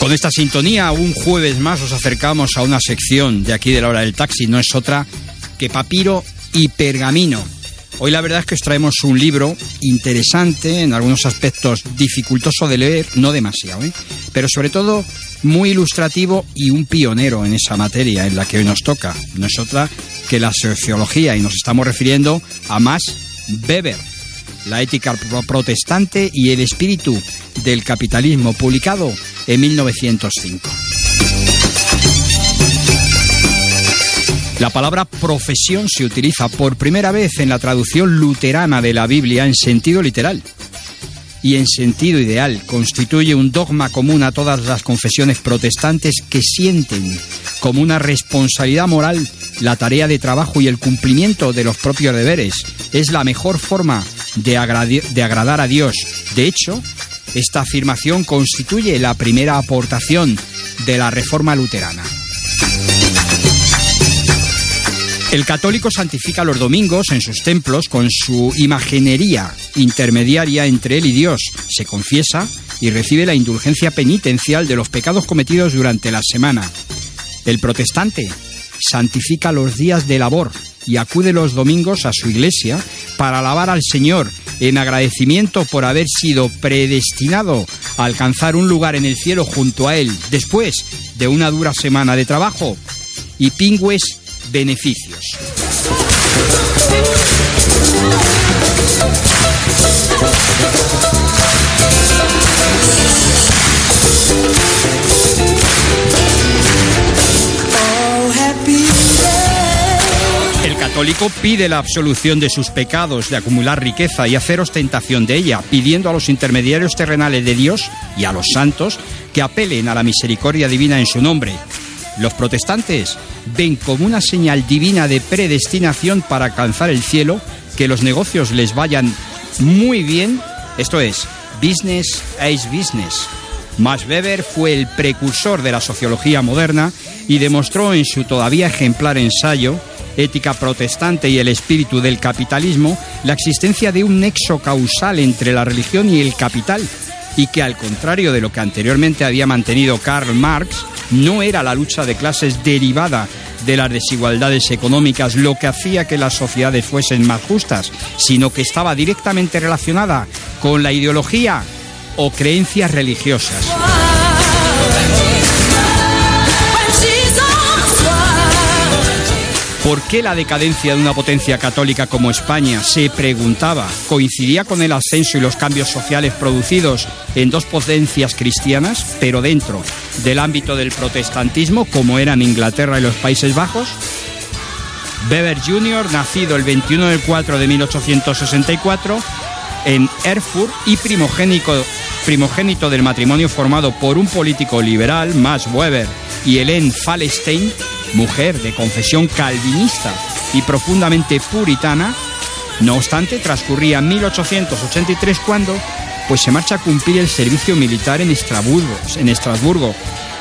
Con esta sintonía, un jueves más os acercamos a una sección de aquí de la hora del taxi, no es otra que papiro y pergamino. Hoy la verdad es que os traemos un libro interesante, en algunos aspectos dificultoso de leer, no demasiado, ¿eh? pero sobre todo muy ilustrativo y un pionero en esa materia en la que hoy nos toca. No es otra que la sociología y nos estamos refiriendo a Max Weber, la ética protestante y el espíritu del capitalismo, publicado en 1905. La palabra profesión se utiliza por primera vez en la traducción luterana de la Biblia en sentido literal y en sentido ideal. Constituye un dogma común a todas las confesiones protestantes que sienten como una responsabilidad moral la tarea de trabajo y el cumplimiento de los propios deberes. Es la mejor forma de, agradar a Dios. De hecho, esta afirmación constituye la primera aportación de la Reforma Luterana. El católico santifica los domingos en sus templos con su imaginería intermediaria entre él y Dios. Se confiesa y recibe la indulgencia penitencial de los pecados cometidos durante la semana. El protestante santifica los días de labor y acude los domingos a su iglesia para alabar al Señor en agradecimiento por haber sido predestinado a alcanzar un lugar en el cielo junto a Él después de una dura semana de trabajo y pingües beneficios. El católico pide la absolución de sus pecados, de acumular riqueza y hacer ostentación de ella, pidiendo a los intermediarios terrenales de Dios y a los santos que apelen a la misericordia divina en su nombre. Los protestantes ven como una señal divina de predestinación para alcanzar el cielo que los negocios les vayan muy bien, esto es, business is business. Max Weber fue el precursor de la sociología moderna y demostró en su todavía ejemplar ensayo Ética protestante y el espíritu del capitalismo la existencia de un nexo causal entre la religión y el capital y que al contrario de lo que anteriormente había mantenido Karl Marx, no era la lucha de clases derivada de las desigualdades económicas lo que hacía que las sociedades fuesen más justas, sino que estaba directamente relacionada con la ideología o creencias religiosas. ¿Por qué la decadencia de una potencia católica como España, se preguntaba, coincidía con el ascenso y los cambios sociales producidos en dos potencias cristianas, pero dentro del ámbito del protestantismo, como eran Inglaterra y los Países Bajos? Weber Jr., nacido el 21 de 4 de 1864 en Erfurt y primogénito, del matrimonio formado por un político liberal, Max Weber, y Hélène Fallestein, mujer de confesión calvinista y profundamente puritana, no obstante, transcurría 1883 cuando pues se marcha a cumplir el servicio militar en Estrasburgo, en Estrasburgo.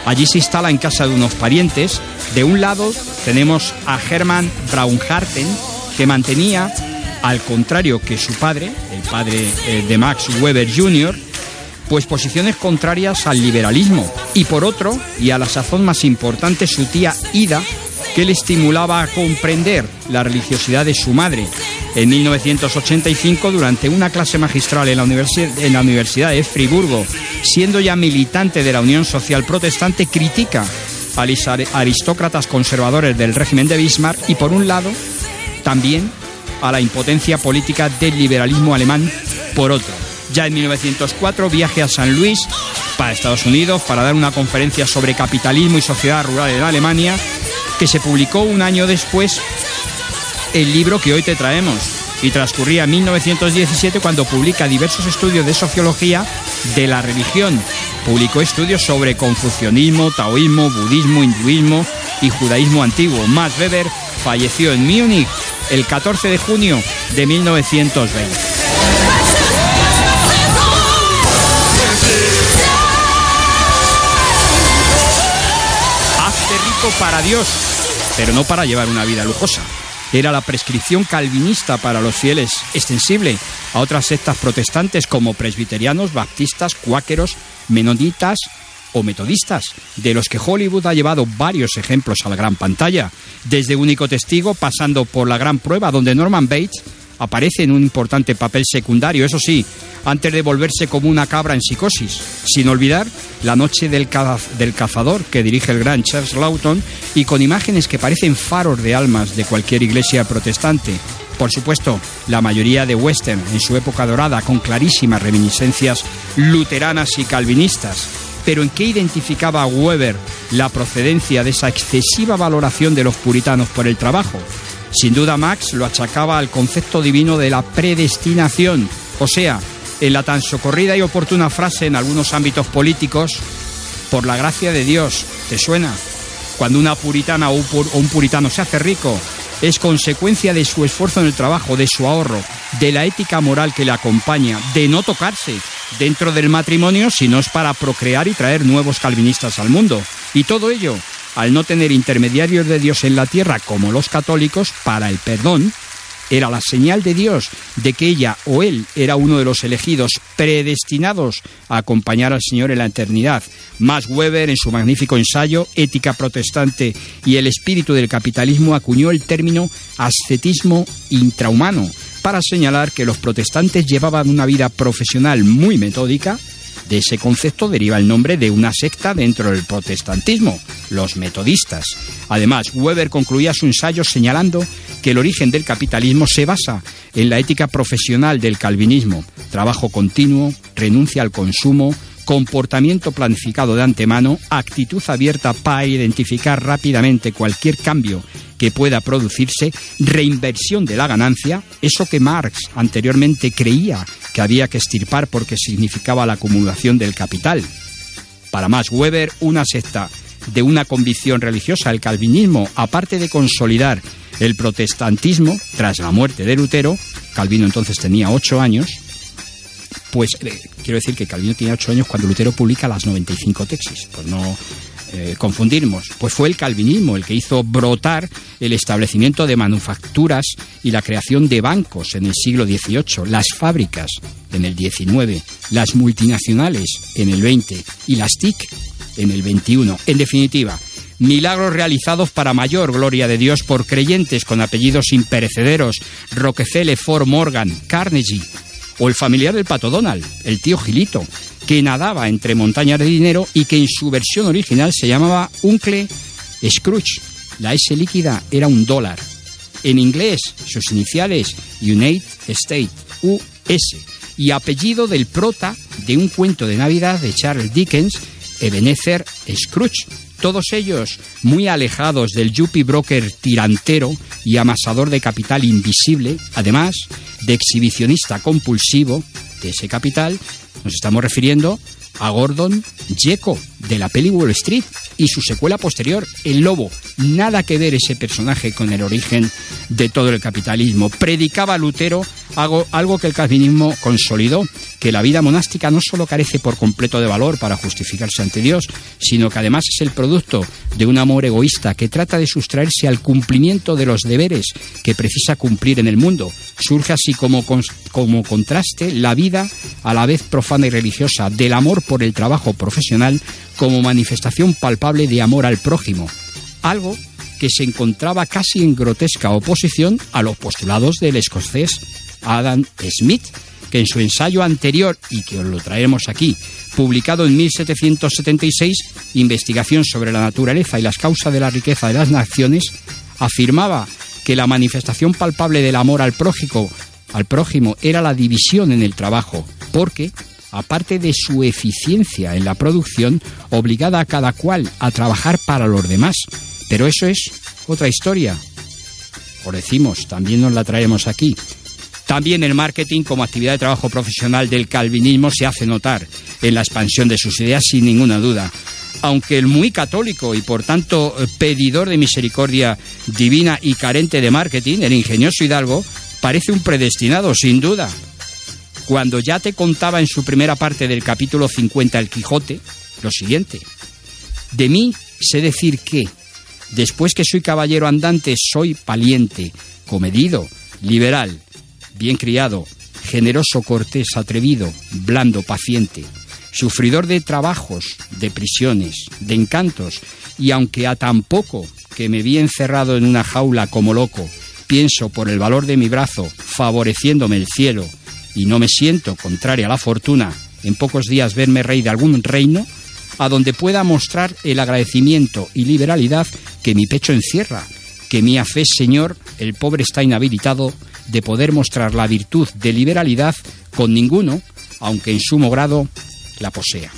Allí se instala en casa de unos parientes. De un lado tenemos a Hermann Braunharten, que mantenía, al contrario que su padre, el padre eh, de Max Weber Jr., pues posiciones contrarias al liberalismo. Y por otro, y a la sazón más importante, su tía Ida, que le estimulaba a comprender la religiosidad de su madre. En 1985, durante una clase magistral en la, Universidad de Friburgo, siendo ya militante de la Unión Social Protestante, critica a aristócratas conservadores del régimen de Bismarck y, por un lado, también a la impotencia política del liberalismo alemán, por otro. Ya en 1904 viaje a San Luis para Estados Unidos para dar una conferencia sobre capitalismo y sociedad rural en Alemania, que se publicó un año después el libro que hoy te traemos. Y transcurría 1917 cuando publica diversos estudios de sociología de la religión. Publicó estudios sobre confucianismo, taoísmo, budismo, hinduismo y judaísmo antiguo. Max Weber falleció en Múnich el 14 de junio de 1920. Para Dios, pero no para llevar una vida lujosa. Era la prescripción calvinista para los fieles, extensible a otras sectas protestantes como presbiterianos, baptistas, cuáqueros, menonitas o metodistas, de los que Hollywood ha llevado varios ejemplos a la gran pantalla, desde Único Testigo pasando por La Gran Prueba, donde Norman Bates aparece en un importante papel secundario, eso sí, antes de volverse como una cabra en psicosis, sin olvidar La Noche del, Cazador, que dirige el gran Charles Lawton, y con imágenes que parecen faros de almas de cualquier iglesia protestante. Por supuesto, la mayoría de western en su época dorada, con clarísimas reminiscencias luteranas y calvinistas. Pero ¿en qué identificaba Weber la procedencia de esa excesiva valoración de los puritanos por el trabajo? Sin duda Max lo achacaba al concepto divino de la predestinación, o sea, en la tan socorrida y oportuna frase en algunos ámbitos políticos, por la gracia de Dios, ¿te suena? Cuando una puritana o un puritano se hace rico, es consecuencia de su esfuerzo en el trabajo, de su ahorro, de la ética moral que le acompaña, de no tocarse dentro del matrimonio si no es para procrear y traer nuevos calvinistas al mundo. Y todo ello al no tener intermediarios de Dios en la tierra como los católicos para el perdón, era la señal de Dios de que ella o él era uno de los elegidos predestinados a acompañar al Señor en la eternidad. Max Weber, en su magnífico ensayo Ética protestante y el espíritu del capitalismo, acuñó el término ascetismo intrahumano para señalar que los protestantes llevaban una vida profesional muy metódica, de ese concepto deriva el nombre de una secta dentro del protestantismo, los metodistas. Además, Weber concluía su ensayo señalando que el origen del capitalismo se basa en la ética profesional del calvinismo, trabajo continuo, renuncia al consumo, comportamiento planificado de antemano, actitud abierta para identificar rápidamente cualquier cambio que pueda producirse, reinversión de la ganancia, eso que Marx anteriormente creía que había que estirpar porque significaba la acumulación del capital. Para Max Weber, una secta de una convicción religiosa, el calvinismo, aparte de consolidar el protestantismo tras la muerte de Lutero, Calvino entonces tenía ocho años, pues eh, quiero decir que Calvino tenía ocho años cuando Lutero publica las 95 tesis, pues no eh, pues fue el calvinismo el que hizo brotar el establecimiento de manufacturas y la creación de bancos en el siglo XVIII, las fábricas en el XIX, las multinacionales en el XX y las TIC en el XXI. En definitiva, milagros realizados para mayor gloria de Dios por creyentes con apellidos imperecederos, Rockefeller, Ford, Morgan, Carnegie, o el familiar del pato Donald, el tío Gilito, que nadaba entre montañas de dinero y que en su versión original se llamaba Uncle Scrooge. La S líquida era un dólar. En inglés, sus iniciales United States, US, y apellido del prota de un cuento de Navidad de Charles Dickens, Ebenezer Scrooge. Todos ellos muy alejados del yuppie broker tirantero y amasador de capital invisible, además de exhibicionista compulsivo de ese capital nos estamos refiriendo a Gordon Gekko de la peli Wall Street y su secuela posterior, El Lobo. Nada que ver ese personaje con el origen de todo el capitalismo. Predicaba Lutero algo, algo que el calvinismo consolidó, que la vida monástica no solo carece por completo de valor para justificarse ante Dios, sino que además es el producto de un amor egoísta que trata de sustraerse al cumplimiento de los deberes que precisa cumplir en el mundo. Surge así como, como contraste la vida a la vez profana y religiosa del amor por el trabajo profesional como manifestación palpable de amor al prójimo, algo que se encontraba casi en grotesca oposición a los postulados del escocés Adam Smith, que en su ensayo anterior, y que os lo traeremos aquí, publicado en 1776, Investigación sobre la naturaleza y las causas de la riqueza de las naciones, afirmaba que la manifestación palpable del amor al prójimo, al prójimo era la división en el trabajo, porque aparte de su eficiencia en la producción, obligada a cada cual a trabajar para los demás. Pero eso es otra historia. Por decimos, también nos la traemos aquí. También el marketing como actividad de trabajo profesional del calvinismo se hace notar en la expansión de sus ideas sin ninguna duda. Aunque el muy católico y por tanto pedidor de misericordia divina y carente de marketing, el ingenioso Hidalgo, parece un predestinado, sin duda, cuando ya te contaba en su primera parte del capítulo 50 El Quijote, lo siguiente. De mí sé decir que, después que soy caballero andante, soy valiente, comedido, liberal, bien criado, generoso, cortés, atrevido, blando, paciente. sufridor de trabajos, de prisiones, de encantos, y aunque a tan poco que me vi encerrado en una jaula como loco, pienso por el valor de mi brazo, favoreciéndome el cielo, y no me siento, contraria a la fortuna, en pocos días verme rey de algún reino, a donde pueda mostrar el agradecimiento y liberalidad que mi pecho encierra, que mía fe, Señor, el pobre está inhabilitado de poder mostrar la virtud de liberalidad con ninguno, aunque en sumo grado la posea.